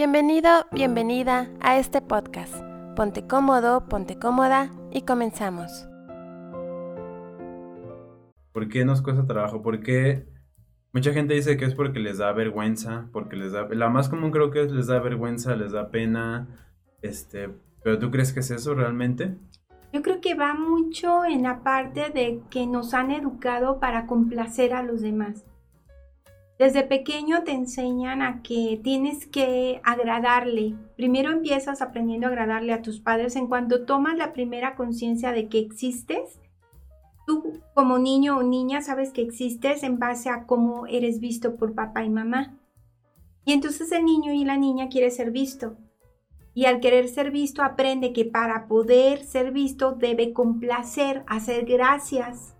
Bienvenido, bienvenida a este podcast. Ponte cómodo, ponte cómoda y comenzamos. ¿Por qué nos cuesta trabajo? ¿Por qué mucha gente dice que es porque les da vergüenza? Porque les da... La más común creo que es les da vergüenza, les da pena. Este, ¿Pero tú crees que es eso realmente? Yo creo que va mucho en la parte de que nos han educado para complacer a los demás. Desde pequeño te enseñan a que tienes que agradarle. Primero empiezas aprendiendo a agradarle a tus padres. En cuanto tomas la primera conciencia de que existes, tú como niño o niña sabes que existes en base a cómo eres visto por papá y mamá. Y entonces el niño y la niña quiere ser visto. Y al querer ser visto aprende que para poder ser visto debe complacer, hacer gracias,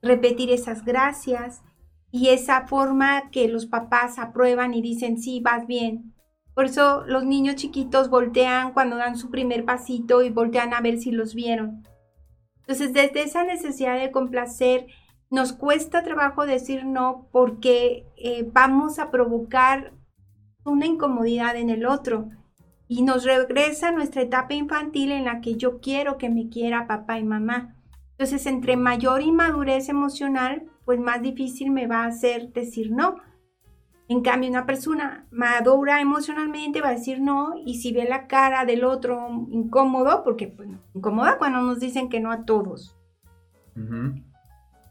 repetir esas gracias y esa forma que los papás aprueban y dicen, sí, vas bien. Por eso los niños chiquitos voltean cuando dan su primer pasito y voltean a ver si los vieron. Entonces, desde esa necesidad de complacer, nos cuesta trabajo decir no porque eh, vamos a provocar una incomodidad en el otro y nos regresa nuestra etapa infantil en la que yo quiero que me quiera papá y mamá. Entonces, entre mayor inmadurez emocional, pues más difícil me va a hacer decir no. En cambio, una persona madura emocionalmente va a decir no y si ve la cara del otro incómodo, porque pues, incomoda cuando nos dicen que no a todos,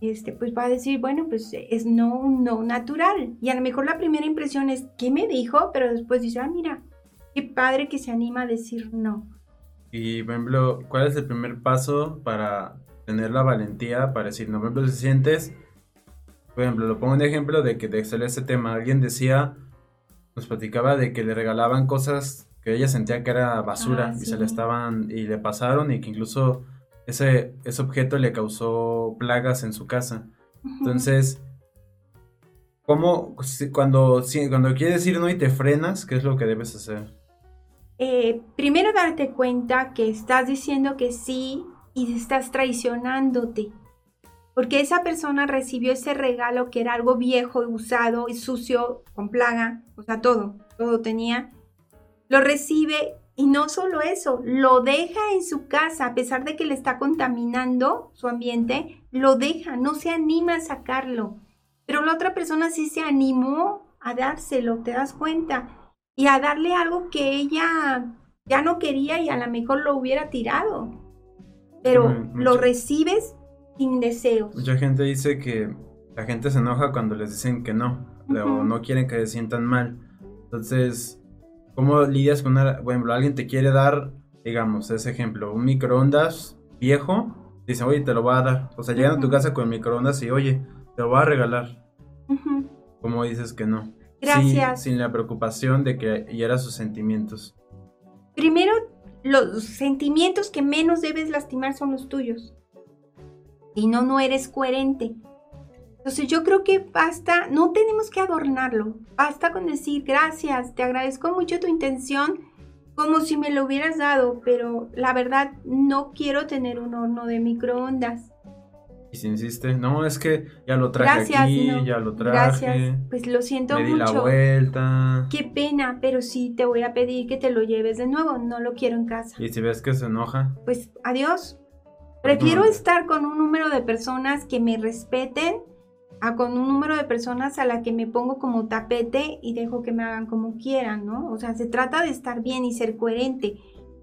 este, pues va a decir, bueno, pues es no, no natural. Y a lo mejor la primera impresión es, ¿qué me dijo? Pero después dice, ah, mira, qué padre que se anima a decir no. Y, por ejemplo, ¿cuál es el primer paso para tener la valentía para decir no? Por ejemplo, si sientes por ejemplo, lo pongo un ejemplo de que de ese tema, alguien decía, nos platicaba de que le regalaban cosas que ella sentía que era basura ah, y se le estaban y le pasaron y que incluso ese, ese objeto le causó plagas en su casa. Entonces, ¿cómo cuando, cuando quieres ir no y te frenas, qué es lo que debes hacer? Eh, primero darte cuenta que estás diciendo que sí y estás traicionándote porque esa persona recibió ese regalo que era algo viejo, usado y sucio, con plaga, o sea, todo, todo tenía, lo recibe y no solo eso, lo deja en su casa, a pesar de que le está contaminando su ambiente, lo deja, no se anima a sacarlo. Pero la otra persona sí se animó a dárselo, te das cuenta, y a darle algo que ella ya no quería y a lo mejor lo hubiera tirado. Pero lo recibes sin deseos. Mucha gente dice que la gente se enoja cuando les dicen que no, o no quieren que se sientan mal. Entonces, ¿cómo lidias con una, ejemplo, alguien te quiere dar, digamos, ese ejemplo, un microondas viejo, dice, oye, te lo voy a dar. O sea, llegan a tu casa con el microondas y, oye, te lo voy a regalar. ¿Cómo dices que no? Gracias. Sin, sin la preocupación de que hiera sus sentimientos. Primero, los sentimientos que menos debes lastimar son los tuyos. Si no, no eres coherente. Entonces yo creo que basta, no tenemos que adornarlo, basta con decir gracias, te agradezco mucho tu intención, como si me lo hubieras dado, pero la verdad no quiero tener un horno de microondas. Y si insiste, no, es que ya lo traje aquí, ya lo traje. Gracias, pues lo siento me di la vuelta. Qué pena, pero sí te voy a pedir que te lo lleves de nuevo, no lo quiero en casa. Y si ves que se enoja. Pues adiós, Prefiero estar con un número de personas que me respeten a con un número de personas a la que me pongo como tapete y dejo que me hagan como quieran, ¿no? O sea, se trata de estar bien y ser coherente.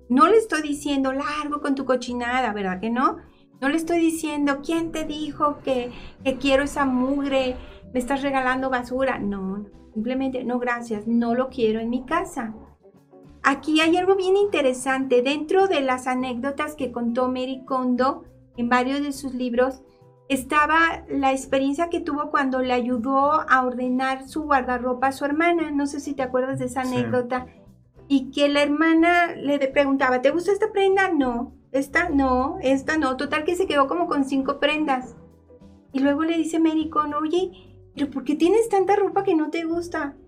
No le estoy diciendo largo con tu cochinada, ¿verdad que no? No le estoy diciendo, ¿quién te dijo que, que quiero esa mugre? ¿Me estás regalando basura? No, simplemente, no, gracias, no lo quiero en mi casa. Aquí hay algo bien interesante. Dentro de las anécdotas que contó Mary Kondo en varios de sus libros, estaba la experiencia que tuvo cuando le ayudó a ordenar su guardarropa a su hermana. No sé si te acuerdas de esa anécdota. Y que la hermana le preguntaba, ¿te gusta esta prenda? No. Esta no, esta no. Total que se quedó como con cinco prendas. Y luego le dice Mary Kondo, oye, ¿pero por qué tienes tanta ropa que no te gusta?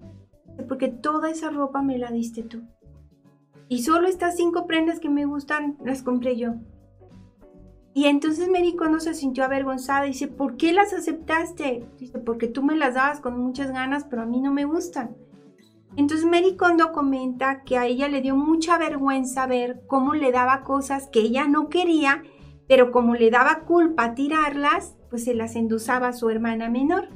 Porque toda esa ropa me la diste tú. Y solo estas cinco prendas que me gustan las compré yo. Y entonces Mary cuando se sintió avergonzada dice, ¿por qué las aceptaste? Dice, porque tú me las dabas con muchas ganas, pero a mí no me gustan. Entonces Mary Kondo comenta que a ella le dio mucha vergüenza ver cómo le daba cosas que ella no quería, pero como le daba culpa tirarlas, pues se las endosaba a su hermana menor.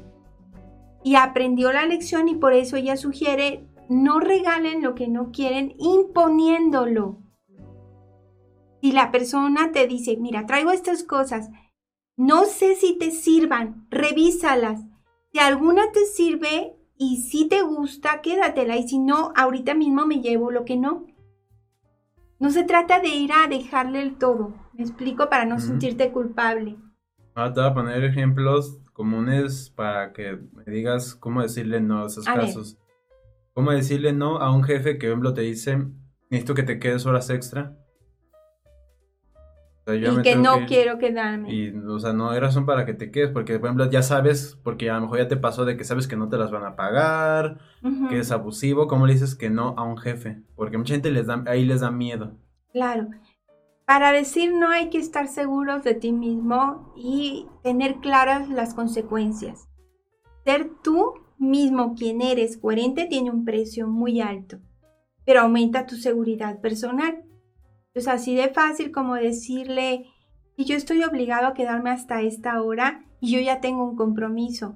Y aprendió la lección y por eso ella sugiere no regalen lo que no quieren imponiéndolo. Si la persona te dice, mira, traigo estas cosas, no sé si te sirvan, revísalas. Si alguna te sirve y si te gusta, quédatela. Y si no, ahorita mismo me llevo lo que no. No se trata de ir a dejarle el todo. Me explico para no sentirte culpable. Ah, te voy a poner ejemplos comunes para que me digas cómo decirle no a esos casos. ¿Cómo decirle no a un jefe que, por ejemplo, te dice, necesito que te quedes horas extra? y que no quiero quedarme. Y, o sea, no hay razón para que te quedes, porque, por ejemplo, ya sabes, porque a lo mejor ya te pasó de que sabes que no te las van a pagar, que es abusivo, ¿cómo le dices que no a un jefe? Porque mucha gente les da, ahí les da miedo. Claro. Para decir no hay que estar seguros de ti mismo y tener claras las consecuencias. Ser tú mismo quien eres coherente tiene un precio muy alto, pero aumenta tu seguridad personal. Es así de fácil como decirle, y yo estoy obligado a quedarme hasta esta hora y yo ya tengo un compromiso.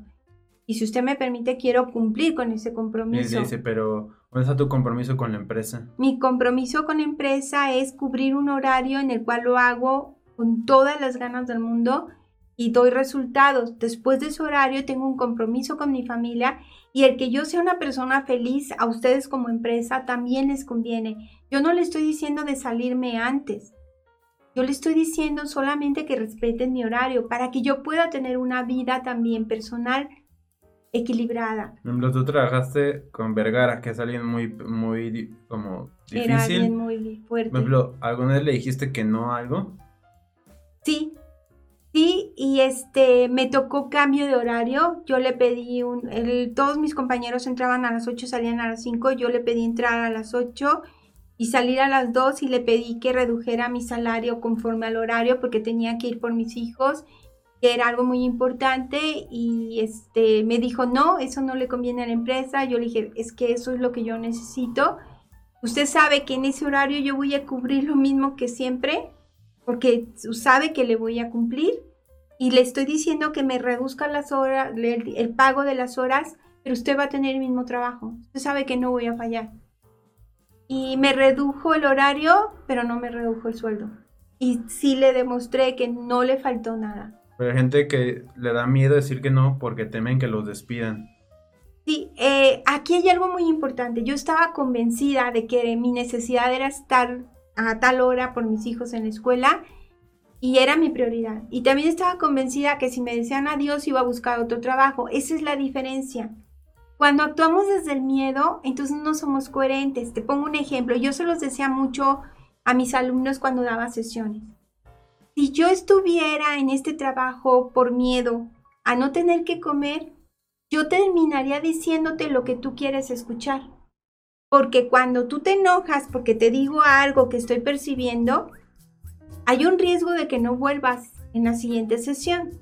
Y si usted me permite, quiero cumplir con ese compromiso. dice, pero ¿dónde está tu compromiso con la empresa? Mi compromiso con la empresa es cubrir un horario en el cual lo hago con todas las ganas del mundo y doy resultados. Después de ese horario tengo un compromiso con mi familia y el que yo sea una persona feliz a ustedes como empresa también les conviene. Yo no le estoy diciendo de salirme antes. Yo le estoy diciendo solamente que respeten mi horario para que yo pueda tener una vida también personal equilibrada. Por ejemplo, tú trabajaste con Vergara, que es alguien muy, muy, como difícil. Era alguien muy fuerte. Por ejemplo, ¿alguna vez le dijiste que no a algo? Sí, Sí, y este, me tocó cambio de horario. Yo le pedí un, todos mis compañeros entraban a las 8, salían a las 5. Yo le pedí entrar a las 8 y salir a las 2 y le pedí que redujera mi salario conforme al horario porque tenía que ir por mis hijos, que era algo muy importante. Y este, me dijo, no, eso no le conviene a la empresa. Yo le dije, es que eso es lo que yo necesito. Usted sabe que en ese horario yo voy a cubrir lo mismo que siempre porque sabe que le voy a cumplir y le estoy diciendo que me reduzca las horas, el, pago de las horas, pero usted va a tener el mismo trabajo. Usted sabe que no voy a fallar. Y me redujo el horario, pero no me redujo el sueldo. Y sí le demostré que no le faltó nada. Pero hay gente que le da miedo decir que no porque temen que los despidan. Sí, eh, aquí hay algo muy importante. Yo estaba convencida de que mi necesidad era estar a tal hora por mis hijos en la escuela y era mi prioridad. Y también estaba convencida que si me decían adiós iba a buscar otro trabajo. Esa es la diferencia. Cuando actuamos desde el miedo, entonces no somos coherentes. Te pongo un ejemplo. Yo se los decía mucho a mis alumnos cuando daba sesiones. Si yo estuviera en este trabajo por miedo a no tener que comer, yo terminaría diciéndote lo que tú quieres escuchar. Porque cuando tú te enojas porque te digo algo que estoy percibiendo, hay un riesgo de que no vuelvas en la siguiente sesión.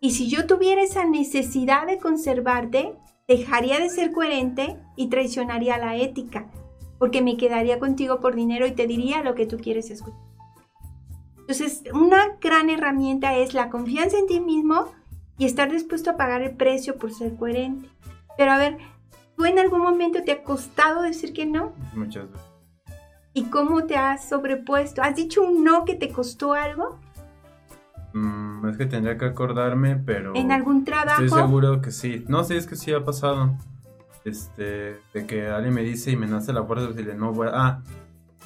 Y si yo tuviera esa necesidad de conservarte, dejaría de ser coherente y traicionaría la ética, porque me quedaría contigo por dinero y te diría lo que tú quieres escuchar. Entonces, una gran herramienta es la confianza en ti mismo y estar dispuesto a pagar el precio por ser coherente. Pero a ver, ¿Tú en algún momento te ha costado decir que no? Muchas veces. ¿Y cómo te has sobrepuesto? ¿Has dicho un no que te costó algo? Mm, es que tendría que acordarme, pero... ¿En algún trabajo? Estoy seguro que sí. No, sí, es que sí ha pasado. Este, de que alguien me dice y me nace la fuerza de decirle, no voy Ah,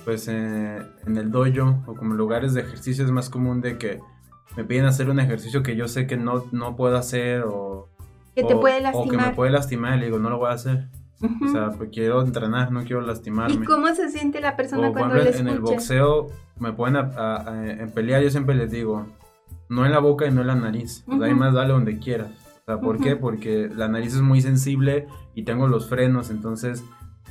pues eh, en el dojo o como lugares de ejercicio es más común de que me piden hacer un ejercicio que yo sé que no, no puedo hacer o que te puede lastimar. O que me puede lastimar le digo, no lo voy a hacer. O sea, pues quiero entrenar, no quiero lastimarme. ¿Y cómo se siente la persona cuando le En el boxeo me pueden en pelear, yo siempre les digo, no en la boca y no en la nariz. Uh ahí más dale donde quieras. O sea, ¿por qué? Porque la nariz es muy sensible y tengo los frenos, entonces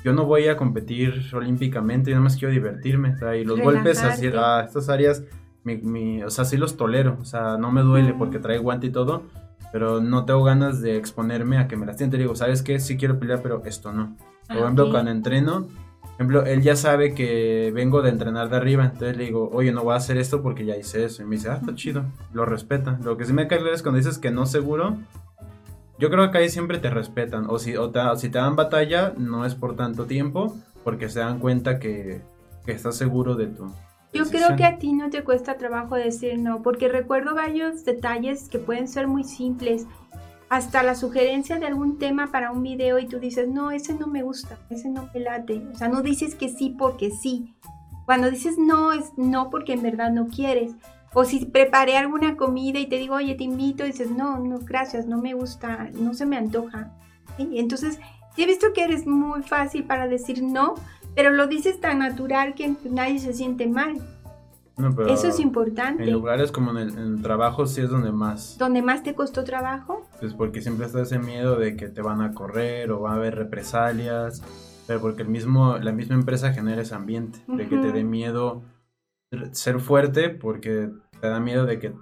yo no voy a competir olímpicamente, yo nada más quiero divertirme. O sea, y los golpes así, a estas áreas, mi, o sea, sí los tolero. O sea, no me duele porque trae guante y todo pero no tengo ganas de exponerme a que me lastimen. Te digo, ¿sabes qué? Sí quiero pelear, pero esto no. Por ejemplo, cuando entreno, por ejemplo, él ya sabe que vengo de entrenar de arriba, entonces le digo, oye, no voy a hacer esto porque ya hice eso. Y me dice, ah, está chido, lo respeta. Lo que sí me cae es cuando dices que no seguro, yo creo que ahí siempre te respetan. O si, o si te dan batalla, no es por tanto tiempo, porque se dan cuenta que, que estás seguro de tu. Yo creo que a ti no te cuesta trabajo decir no, porque recuerdo varios detalles que pueden ser muy simples. Hasta la sugerencia de algún tema para un video y tú dices, no, ese no me gusta, ese no me late. O sea, no dices que sí porque sí. Cuando dices no, es no porque en verdad no quieres. O si preparé alguna comida y te digo, oye, te invito, y dices, no, no, gracias, no me gusta, no se me antoja. Entonces, he visto que eres muy fácil para decir no, pero lo dices tan natural que nadie se siente mal. Eso es importante. En lugares como en el, trabajo sí es donde más. ¿Donde más te costó trabajo? Pues porque siempre está ese miedo de que te van a correr o va a haber represalias, pero porque el mismo, la misma empresa genera ese ambiente, de que te dé miedo ser fuerte porque te da miedo de que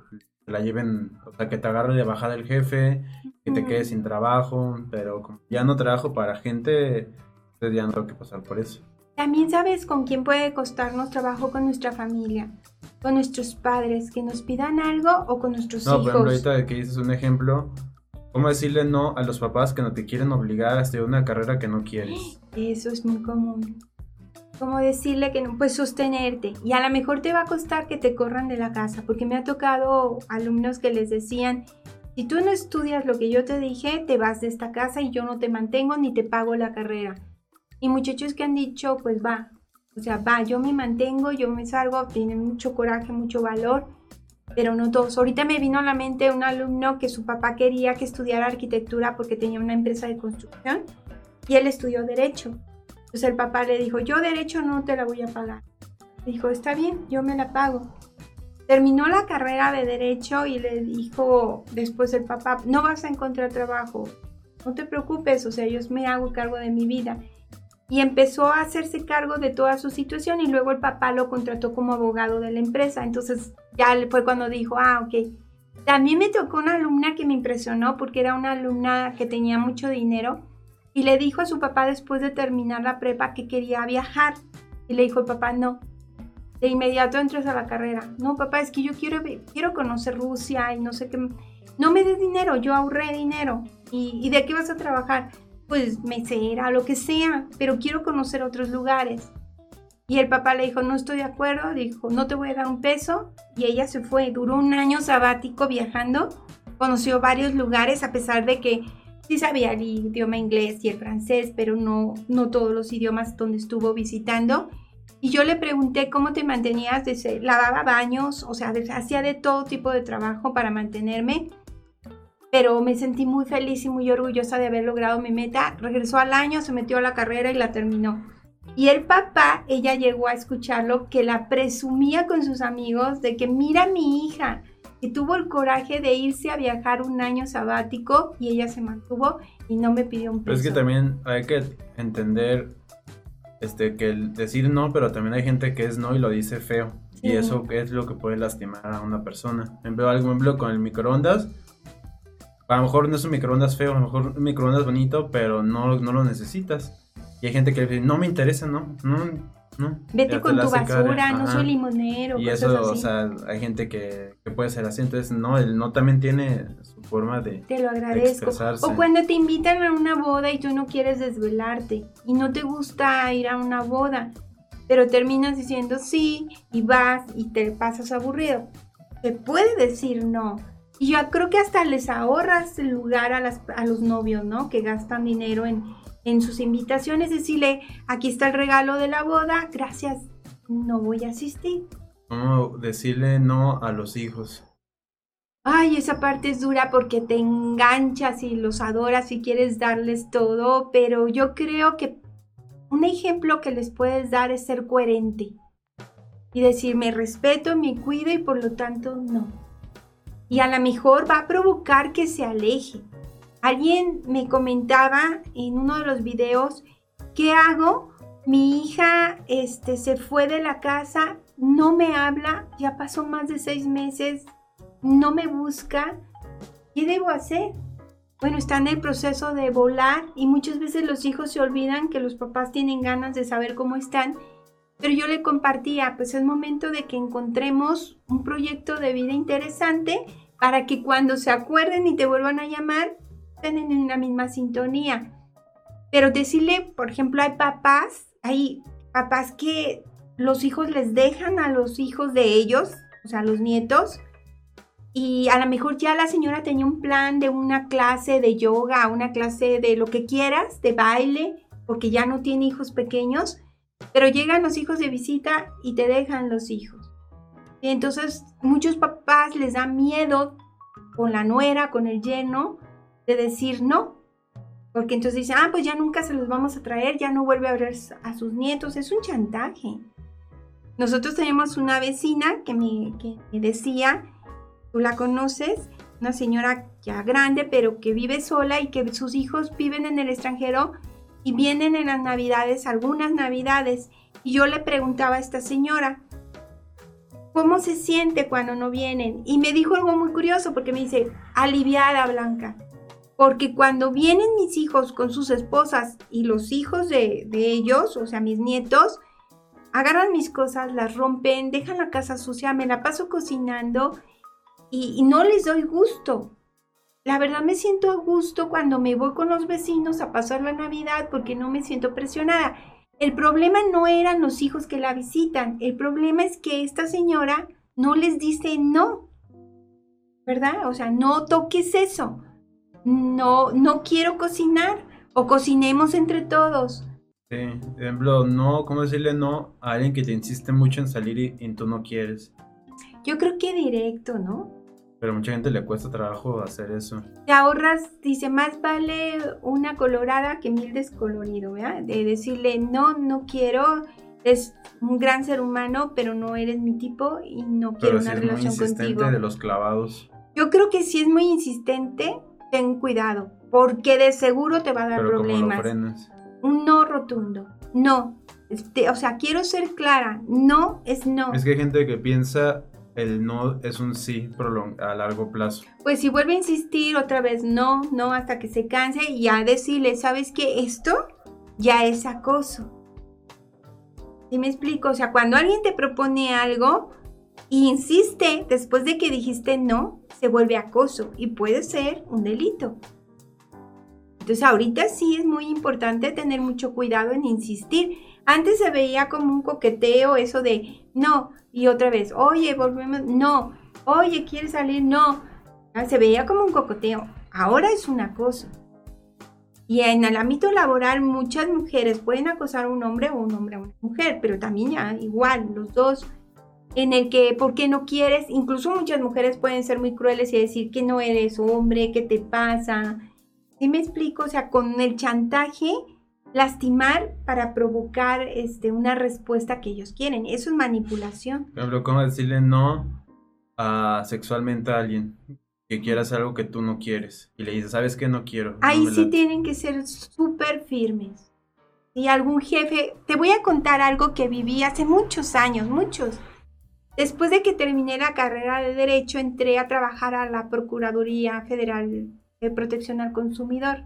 te la lleven, o sea, que te agarre de bajada el jefe, que te quedes sin trabajo, pero como ya no trabajo para gente, entonces ya no tengo que pasar por eso. También sabes con quién puede costarnos trabajo con nuestra familia, con nuestros padres, que nos pidan algo o con nuestros hijos. No, por ejemplo, ahorita que dices un ejemplo, ¿cómo decirle no a los papás que no te quieren obligar a estudiar una carrera que no quieres? Eso es muy común. Como decirle que no puedes sostenerte y a lo mejor te va a costar que te corran de la casa, porque me ha tocado alumnos que les decían, si tú no estudias lo que yo te dije, te vas de esta casa y yo no te mantengo ni te pago la carrera. Y muchachos que han dicho, pues va, o sea, va, yo me mantengo, yo me salgo, tienen mucho coraje, mucho valor, pero no todos. Ahorita me vino a la mente un alumno que su papá quería que estudiara arquitectura porque tenía una empresa de construcción y él estudió derecho. Entonces el papá le dijo, yo derecho no te la voy a pagar. Dijo, está bien, yo me la pago. Terminó la carrera de derecho y le dijo después el papá, no vas a encontrar trabajo, no te preocupes, o sea, yo me hago cargo de mi vida y empezó a hacerse cargo de toda su situación y luego el papá lo contrató como abogado de la empresa. Entonces ya fue cuando dijo, ah, ok. También me tocó una alumna que me impresionó porque era una alumna que tenía mucho dinero y le dijo a su papá después de terminar la prepa que quería viajar. Y le dijo el papá, no. De inmediato entras a la carrera. No, papá, es que yo quiero, quiero conocer Rusia y no sé qué. No me des dinero, yo ahorré dinero. ¿Y, ¿Y de qué vas a trabajar? Pues mesera, lo que sea, pero quiero conocer otros lugares. Y el papá le dijo, no estoy de acuerdo, dijo, no te voy a dar un peso. Y ella se fue, duró un año sabático viajando, conoció varios lugares a pesar de que sí sabía el idioma inglés y el francés, pero no, no todos los idiomas donde estuvo visitando. Y yo le pregunté cómo te mantenías, dice, lavaba baños, o sea, hacía de todo tipo de trabajo para mantenerme pero me sentí muy feliz y muy orgullosa de haber logrado mi meta. Regresó al año, se metió a la carrera y la terminó. Y el papá, ella llegó a escucharlo, que la presumía con sus amigos de que mira a mi hija, que tuvo el coraje de irse a viajar un año sabático y ella se mantuvo y no me pidió un peso. Pero es que también hay que entender este, que el decir no, pero también hay gente que es no y lo dice feo. Y eso es lo que puede lastimar a una persona. En vez de ejemplo con el microondas, a lo mejor no es un microondas feo, a lo mejor un microondas bonito, pero no, no lo necesitas. Y hay gente que dice, no me interesa, no, no, no. Vete con tu basura, no soy limonero. Y eso, o sea, hay gente que, puede ser así, entonces no, el no también tiene su forma de. Te lo agradezco. o cuando te invitan a una boda y tú no quieres desvelarte y no te gusta ir a una boda, pero terminas diciendo sí y vas y te pasas aburrido. Se puede decir no y yo creo que hasta les ahorras el lugar a, las, a los novios, ¿no? Que gastan dinero en, en sus invitaciones. Decirle, aquí está el regalo de la boda, gracias, no voy a asistir. ¿Cómo decirle no a los hijos? Ay, esa parte es dura porque te enganchas y los adoras y quieres darles todo, pero yo creo que un ejemplo que les puedes dar es ser coherente y decir, me respeto, me cuido y por lo tanto no y a lo mejor va a provocar que se aleje. Alguien me comentaba en uno de los videos, ¿qué hago? Mi hija este, se fue de la casa, no me habla, ya pasó más de seis meses, no me busca. ¿Qué debo hacer? bueno, están en el proceso de volar y muchas veces los hijos se olvidan que los papás tienen ganas de saber cómo están. Pero yo le compartía, pues es momento de que encontremos un proyecto de vida interesante para que cuando se acuerden y te vuelvan a llamar, estén en la misma sintonía. Pero decirle, por ejemplo, hay papás, hay papás que los hijos les dejan a los hijos de ellos, o sea, los nietos, y a lo mejor ya la señora tenía un plan de una clase de yoga, una clase de lo que quieras, de baile, porque ya no tiene hijos pequeños, pero llegan los hijos de visita y te dejan los hijos. Entonces muchos papás les da miedo con la nuera, con el yerno, de decir no, porque entonces dicen, ah, pues ya nunca se los vamos a traer, ya no vuelve a ver a sus nietos, es un chantaje. Nosotros tenemos una vecina que me, que me decía, tú la conoces, una señora ya grande, pero que vive sola y que sus hijos viven en el extranjero y vienen en las navidades, algunas navidades. Y yo le preguntaba a esta señora, ¿cómo se siente cuando no vienen? Y me dijo algo muy curioso porque me dice, aliviada Blanca. Porque cuando vienen mis hijos con sus esposas y los hijos de, de ellos, o sea, mis nietos, agarran mis cosas, las rompen, dejan la casa sucia, me la paso cocinando y, no les doy gusto. La verdad me siento a gusto cuando me voy con los vecinos a pasar la Navidad porque no me siento presionada. El problema no eran los hijos que la visitan, el problema es que esta señora no les dice no, ¿verdad? O sea, no toques eso, no, no quiero cocinar o cocinemos entre todos. Sí, por ejemplo, no, ¿cómo decirle no a alguien que te insiste mucho en salir y, y tú no quieres? Yo creo que directo, ¿no? Pero a mucha gente le cuesta trabajo hacer eso. Te ahorras, dice, más vale una colorada que mil descolorido, ¿verdad? De decirle, no, no quiero, es un gran ser humano, pero no eres mi tipo y no quiero una relación muy contigo. de los clavados. Yo creo que si es muy insistente, ten cuidado, porque de seguro te va a dar pero problemas. frenas? Un no rotundo. No. Este, o sea, quiero ser clara. No es no. Es que hay gente que piensa el no es un sí a largo plazo. Pues si vuelve a insistir otra vez, no, no, hasta que se canse y ya decirle, ¿sabes qué? Esto ya es acoso. ¿Sí me explico? O sea, cuando alguien te propone algo e insiste después de que dijiste no, se vuelve acoso y puede ser un delito. Entonces ahorita sí es muy importante tener mucho cuidado en insistir. Antes se veía como un coqueteo eso de, no, y otra vez, oye, volvemos, no, oye, ¿quieres salir? No. Ah, se veía como un cocoteo. Ahora es un acoso. Y en el ámbito laboral muchas mujeres pueden acosar a un hombre o un hombre a una mujer, pero también ya igual, los dos, en el que, ¿por qué no quieres? Incluso muchas mujeres pueden ser muy crueles y decir que no eres hombre, ¿qué te pasa? ¿Sí me explico? O sea, con el chantaje lastimar para provocar este, una respuesta que ellos quieren. Eso es manipulación. Por ejemplo, ¿cómo decirle no a sexualmente a alguien que quiera hacer algo que tú no quieres? Y le dices, ¿sabes qué? No quiero. Ahí sí tienen que ser súper firmes. Y algún jefe, te voy a contar algo que viví hace muchos años, muchos. Después de que terminé la carrera de Derecho, entré a trabajar a la Procuraduría Federal de Protección al Consumidor.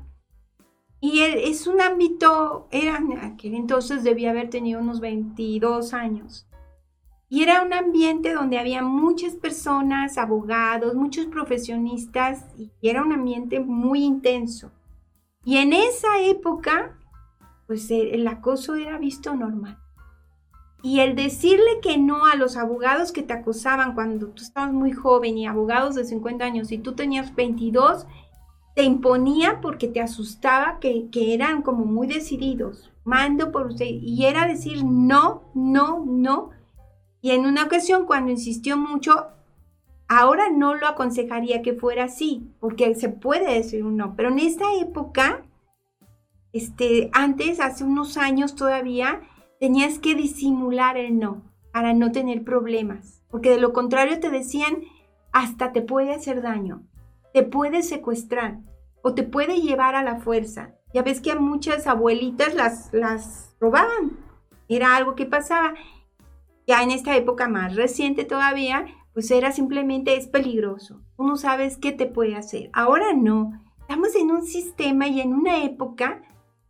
Y es un ámbito, era, aquel entonces debía haber tenido unos 22 años. Y era un ambiente donde había muchas personas, abogados, muchos profesionistas, y era un ambiente muy intenso. Y en esa época, pues eh, el acoso era visto normal. Y el decirle que no a los abogados que te acosaban cuando tú estabas muy joven y abogados de 50 años y tú tenías 22, te imponía porque te asustaba que, eran como muy decididos. Mando por usted. Y era decir no, no, no. Y en una ocasión cuando insistió mucho, ahora no lo aconsejaría que fuera así, porque se puede decir un no. Pero en esta época, este, antes, hace unos años todavía, tenías que disimular el no para no tener problemas. Porque de lo contrario te decían, hasta te puede hacer daño te puede secuestrar o te puede llevar a la fuerza. Ya ves que a muchas abuelitas las, las robaban. Era algo que pasaba. Ya en esta época más reciente todavía, pues era simplemente es peligroso. Tú no sabes qué te puede hacer. Ahora no. estamos en un sistema y en una época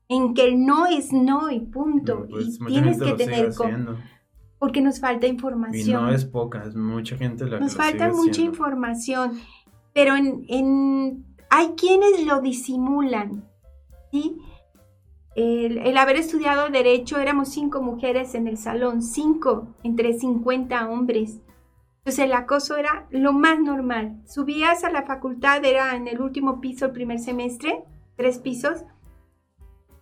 en que el no es no y punto. Pues, y tienes que tener porque nos falta Y información. no es poca, es mucha gente la que Nos lo falta mucha información, pero en, en- hay quienes lo disimulan, ¿sí? El, el haber estudiado Derecho, éramos cinco mujeres en el salón, cinco entre 50 hombres. Entonces el acoso era lo más normal. Subías a la facultad, era en el último piso el primer semestre, tres pisos,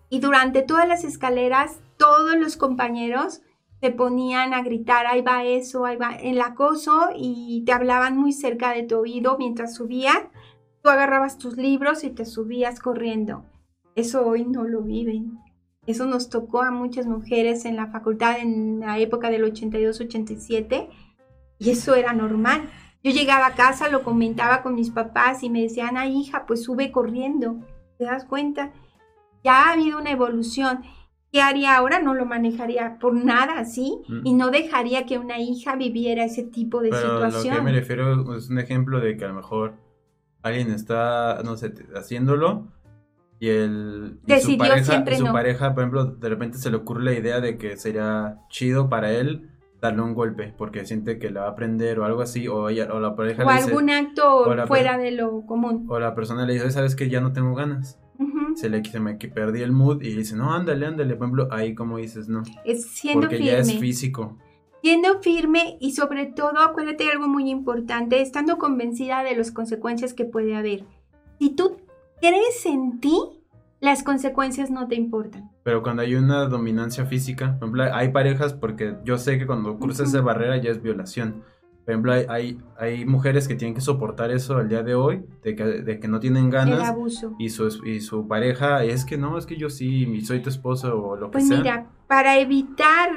y durante todas las escaleras, todos los compañeros se ponían a gritar, ahí va eso, ahí va el acoso y te hablaban muy cerca de tu oído mientras subías. Tú agarrabas tus libros y te subías corriendo. Eso hoy no lo viven. Eso nos tocó a muchas mujeres en la facultad en la época del 82-87 y eso era normal. Yo llegaba a casa, lo comentaba con mis papás y me decían, ay hija, pues sube corriendo. ¿Te das cuenta? Ya ha habido una evolución. ¿Qué haría ahora? No lo manejaría por nada, ¿sí? Mm. Y no dejaría que una hija viviera ese tipo de Pero lo situación. que me refiero es un ejemplo de que a lo mejor alguien está, no sé, haciéndolo y el y Decidió su pareja, su no. pareja, por ejemplo, de repente se le ocurre la idea de que sería chido para él darle un golpe porque siente que le va a prender o algo así o ella o la pareja o le dice algún acto o la fuera de lo común. o la persona le dice, "Sabes que ya no tengo ganas." Se le se me que perdí el mood y dice, "No, ándale, ándale." Por ejemplo, ahí como dices, "No." Es siendo Porque firme. ya es físico. Siendo firme y sobre todo, acuérdate de algo muy importante, estando convencida de las consecuencias que puede haber. Si tú crees en ti, las consecuencias no te importan. Pero cuando hay una dominancia física, por ejemplo, hay parejas porque yo sé que cuando cruzas Ujú. esa barrera ya es violación. Por ejemplo, hay, hay, hay mujeres que tienen que soportar eso al día de hoy, de que, de que no tienen El ganas abuso. y su, y su pareja es que no, es que yo sí, soy tu esposo o lo que Pues sea. mira, para evitar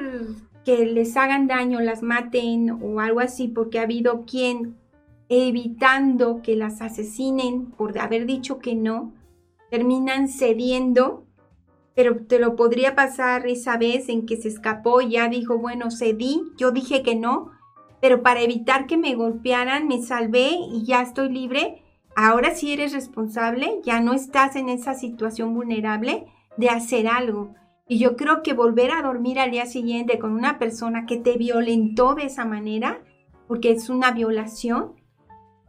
que les hagan daño, las maten o algo así, porque ha habido quien evitando que las asesinen por haber dicho que no, terminan cediendo, pero te lo podría pasar esa vez en que se escapó y ya dijo, bueno, cedí, yo dije que no, pero para evitar que me golpearan, me salvé y ya estoy libre. Ahora sí eres responsable, ya no estás en esa situación vulnerable de hacer algo. Y yo creo que volver a dormir al día siguiente con una persona que te violentó de esa manera, porque es una violación,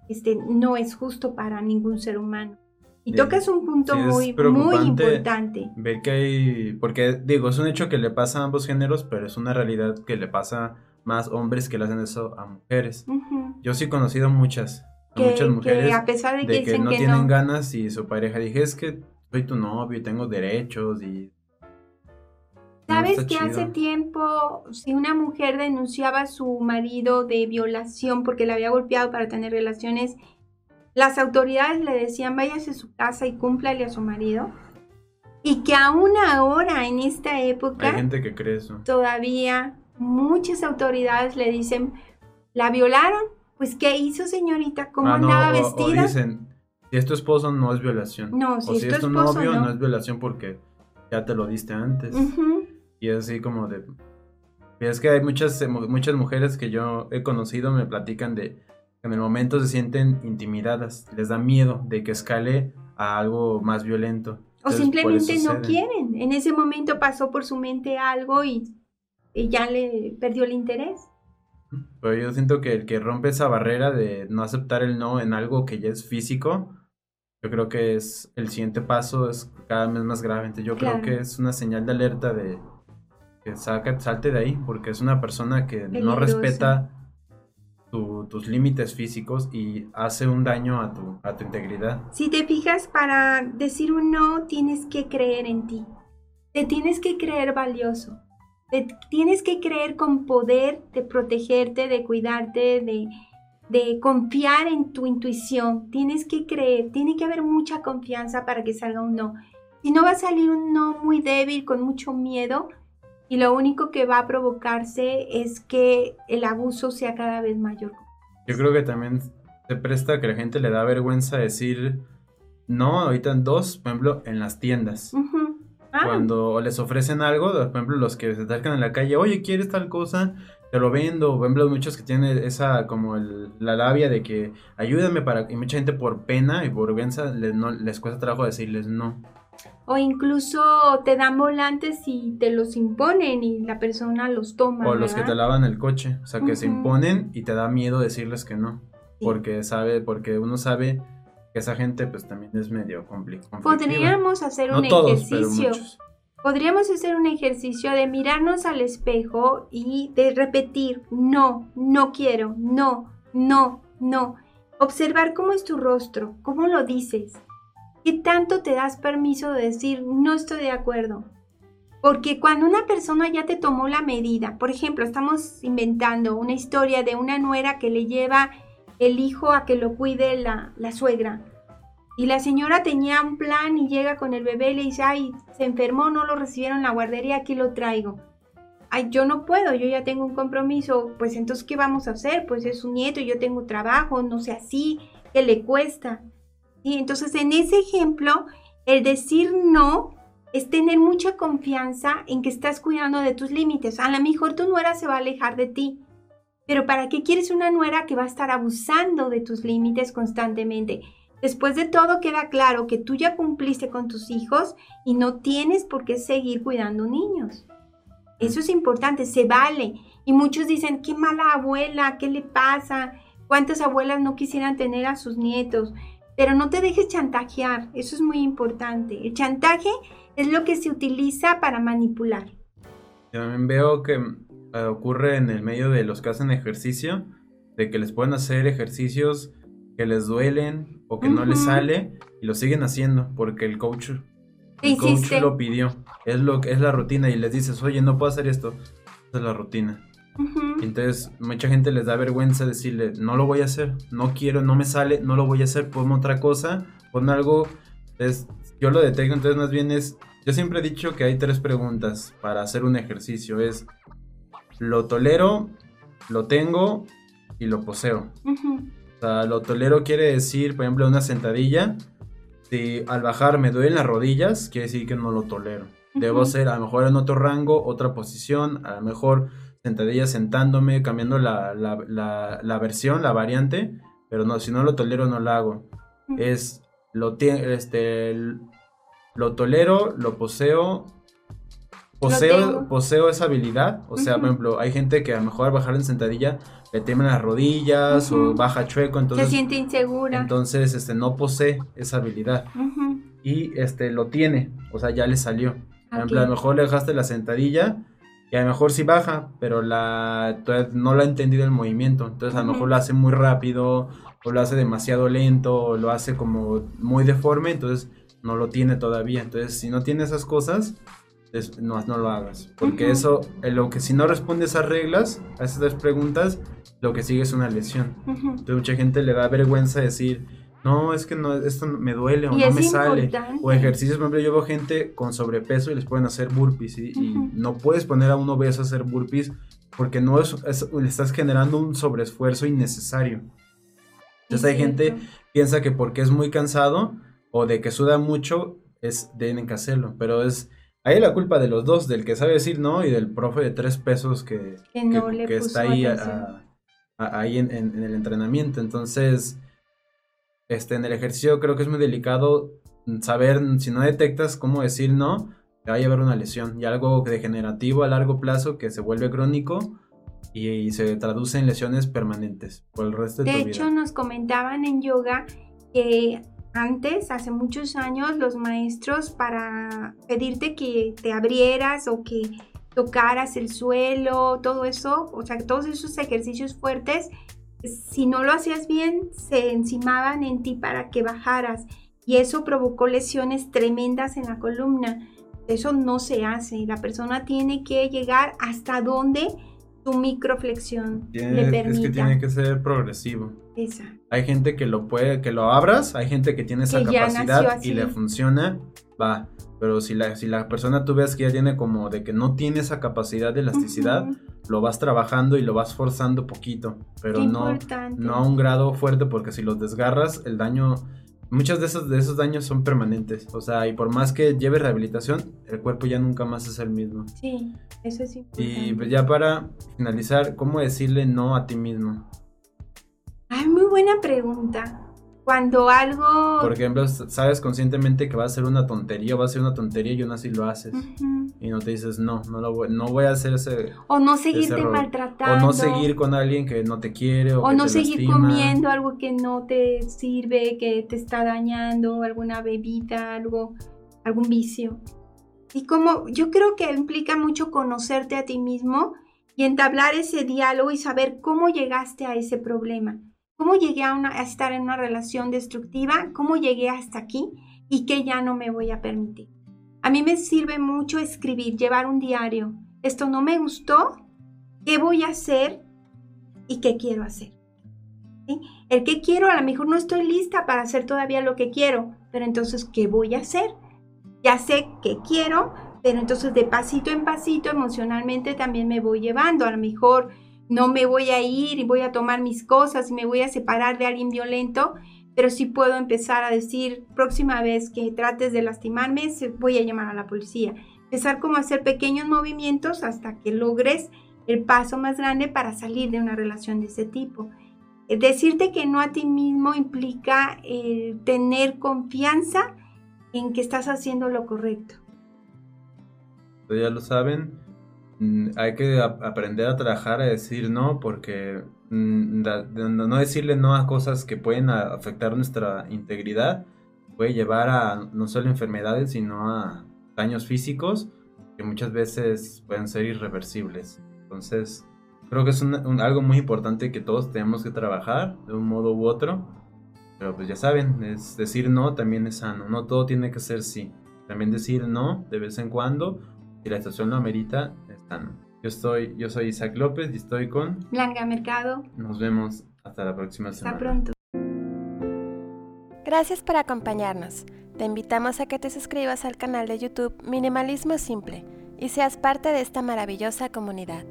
este, no es justo para ningún ser humano. Y tocas un punto sí, muy, muy importante. Ver que hay, porque digo, es un hecho que le pasa a ambos géneros, pero es una realidad que le pasa más hombres que le hacen eso a mujeres. Ujú. Yo sí he conocido muchas, a Que, muchas mujeres que a pesar de que de que no que tienen no, ganas y su pareja dije es que soy tu novio y tengo derechos y ¿Sabes que hace tiempo, si una mujer denunciaba a su marido de violación porque le había golpeado para tener relaciones, las autoridades le decían váyase a su casa y cúmplale a su marido? Y que aún ahora, en esta hay época, gente que cree eso todavía muchas autoridades le dicen, ¿la violaron? Pues, ¿qué hizo, señorita? ¿Cómo Ah, no, andaba o- o vestida? dicen si es tu esposo no es violación No, o si si es es tu esposo, novio no. no. es violación porque ya te lo diste antes Ujú. y es así como de es que hay muchas eh, mu- muchas mujeres que yo he conocido me platican de que en el momento se sienten intimidadas les da miedo de que escale a algo más violento O Entonces, simplemente no quieren. En ese momento pasó por su mente algo y, y ya le perdió el interés. Pero yo siento que el que rompe esa barrera de no aceptar el no en algo que ya es físico, yo creo que es el siguiente paso es cada vez más grave. Entonces yo Claro. creo que es una señal de alerta de que saca, salte de ahí, porque es una persona que no Peligrosa. respeta tu- tus límites físicos y hace un daño a tu, a tu integridad. Si te fijas, para decir un no, tienes que creer en ti. Te tienes que creer valioso. Te tienes que creer con poder de protegerte, de cuidarte, de, de confiar en tu intuición. Tienes que creer, tiene que haber mucha confianza para que salga un no. Si no va a salir un no muy débil, con mucho miedo, y lo único que va a provocarse es que el abuso sea cada vez mayor. Yo creo que también se presta que la gente le da vergüenza decir no ahorita en dos, por ejemplo, en las tiendas. Ujú. Ah. Cuando les ofrecen algo, por ejemplo, los que se acercan en la calle, oye, ¿quieres tal cosa? Te lo vendo. Por ejemplo, muchos que tienen esa, como el- la labia de que ayúdame para. Y mucha gente por pena y por vergüenza les, no, les cuesta trabajo decirles no. O incluso te dan volantes y te los imponen y la persona los toma. O los que te lavan el coche. O sea, que se imponen y te da miedo decirles que no. Sí. Porque sabe, porque uno sabe esa gente pues también es medio compli- conflictiva. Podríamos hacer No un todos, ejercicio. Podríamos hacer un ejercicio de mirarnos al espejo y de repetir, no, no quiero, no, no, no. Observar cómo es tu rostro, cómo lo dices. ¿Qué tanto te das permiso de decir, no estoy de acuerdo? Porque cuando una persona ya te tomó la medida, por ejemplo, estamos inventando una historia de una nuera que le lleva el hijo a que lo cuide la, la suegra. Y la señora tenía un plan y llega con el bebé y le dice, ay, se enfermó, no lo recibieron en la guardería, aquí lo traigo. Ay, yo no puedo, yo ya tengo un compromiso, pues entonces, ¿qué vamos a hacer? Pues es un nieto, yo tengo trabajo, no sé así, ¿qué le cuesta? Y entonces, en ese ejemplo, el decir no es tener mucha confianza en que estás cuidando de tus límites. A lo mejor tu nuera se va a alejar de ti, pero ¿para qué quieres una nuera que va a estar abusando de tus límites constantemente? Después de todo queda claro que tú ya cumpliste con tus hijos y no tienes por qué seguir cuidando niños. Eso es importante, se vale. Y muchos dicen, qué mala abuela, ¿qué le pasa? ¿Cuántas abuelas no quisieran tener a sus nietos? Pero no te dejes chantajear, eso es muy importante. El chantaje es lo que se utiliza para manipular. Yo también veo que ocurre en el medio de los que hacen ejercicio, de que les pueden hacer ejercicios que les duelen o que no les sale y lo siguen haciendo porque el coach, el coach lo pidió. Es lo es la rutina y les dices, oye, no puedo hacer esto. Esa es la rutina. Entonces, mucha gente les da vergüenza decirle, no lo voy a hacer, no quiero, no me sale, no lo voy a hacer, ponme otra cosa, ponme algo. Es, yo lo detecto, entonces más bien es, yo siempre he dicho que hay tres preguntas para hacer un ejercicio. Es, lo tolero, lo tengo y lo poseo. O sea, lo tolero quiere decir, por ejemplo, una sentadilla. Si al bajar me duelen las rodillas, quiere decir que no lo tolero. Debo ser a lo mejor en otro rango, otra posición, a lo mejor sentadilla sentándome, cambiando la, la, la- la versión, la variante. Pero no, si no lo tolero, no lo hago. Es, lo, este, lo tolero, lo poseo. Poseo, poseo esa habilidad. O sea, por ejemplo, hay gente que a lo mejor al bajar en sentadilla le temen las rodillas o baja chueco. Se Entonces, siente insegura. entonces este, no posee esa habilidad. Y este, lo tiene. O sea, ya le salió. Por ejemplo, a lo mejor le dejaste la sentadilla y a lo mejor sí baja, pero la, no lo ha entendido el movimiento. Entonces a lo mejor lo hace muy rápido o lo hace demasiado lento o lo hace como muy deforme, entonces no lo tiene todavía. Entonces si no tiene esas cosas, es- no, no lo hagas. Porque eso, en lo que si no responde esas reglas, a esas tres preguntas, lo que sigue es una lesión. Entonces mucha gente le da vergüenza decir, no, es que no, esto me duele o Y no me sale. O ejercicios, por ejemplo, yo veo gente con sobrepeso y les pueden hacer burpees y, no puedes poner a un obeso a hacer burpees porque no es, es- le estás generando un sobreesfuerzo innecesario. Entonces hay gente piensa que porque es muy cansado o de que suda mucho es tienen que hacerlo, pero es ahí la culpa de los dos, del que sabe decir no y del profe de tres pesos que, Que no le que puso está ahí, a- a- ahí en, en- en el entrenamiento. Entonces, este, en el ejercicio creo que es muy delicado saber, si no detectas cómo decir no, te va a llevar una lesión y algo degenerativo a largo plazo que se vuelve crónico y, y se traduce en lesiones permanentes por el resto de, De tu hecho, vida. nos comentaban en yoga que antes, hace muchos años, los maestros para pedirte que te abrieras o que tocaras el suelo, todo eso, o sea, todos esos ejercicios fuertes, si no lo hacías bien, se encimaban en ti para que bajaras y eso provocó lesiones tremendas en la columna. Eso no se hace. La persona tiene que llegar hasta donde tu microflexión Tiene- le es permita. que tiene que ser progresivo. Esa. Hay gente que lo puede, que lo abras, hay gente que tiene esa Que capacidad y le funciona, va. Pero si la, si la persona tú ves que ya tiene como de que no tiene esa capacidad de elasticidad, lo vas trabajando y lo vas forzando poquito, pero Qué no, importante. no a un grado fuerte porque si los desgarras, el daño, muchos de esos, de esos daños son permanentes. O sea, y por más que lleve rehabilitación, el cuerpo ya nunca más es el mismo. Sí, eso es importante. Y pues ya para finalizar, ¿cómo decirle no a ti mismo? Ay, muy buena pregunta. Cuando algo... Por ejemplo, sabes conscientemente que va a ser una tontería, va a ser una tontería y aún así lo haces. Ujú. Y no te dices, no, no, lo voy, no voy a hacer ese... O no seguirte error". maltratando. O no seguir con alguien que no te quiere o, o que no te seguir lastima. comiendo algo que no te sirve, que te está dañando, alguna bebida, algo, algún vicio. Y como yo creo que implica mucho conocerte a ti mismo y entablar ese diálogo y saber cómo llegaste a ese problema, cómo llegué a, una- a estar en una relación destructiva, cómo llegué hasta aquí y que ya no me voy a permitir. A mí me sirve mucho escribir, llevar un diario. Esto no me gustó, ¿qué voy a hacer y qué quiero hacer? El que quiero, a lo mejor no estoy lista para hacer todavía lo que quiero, pero entonces, ¿qué voy a hacer? Ya sé que quiero, pero entonces de pasito en pasito emocionalmente también me voy llevando. A lo mejor no me voy a ir y voy a tomar mis cosas y me voy a separar de alguien violento, pero sí puedo empezar a decir, próxima vez que trates de lastimarme, voy a llamar a la policía. Empezar como a hacer pequeños movimientos hasta que logres el paso más grande para salir de una relación de ese tipo. Eh, Decirte que no a ti mismo implica el tener confianza en que estás haciendo lo correcto. Ya lo saben, hay que ap- aprender a trabajar a decir no porque mm, no decirle no a cosas que pueden a- afectar nuestra integridad puede llevar a no solo enfermedades sino a daños físicos que muchas veces pueden ser irreversibles. Entonces, creo que es un- un- algo muy importante que todos tenemos que trabajar de un modo u otro. Pero pues ya saben, es decir no también es sano. No todo tiene que ser sí. También decir no de vez en cuando si la situación lo amerita, Yo estoy, yo soy Isaac López y estoy con. Blanca Mercado, Nos vemos hasta la próxima hasta semana. pronto. Gracias por acompañarnos. Te invitamos a que te suscribas al canal de YouTube Minimalismo Simple y seas parte de esta maravillosa comunidad.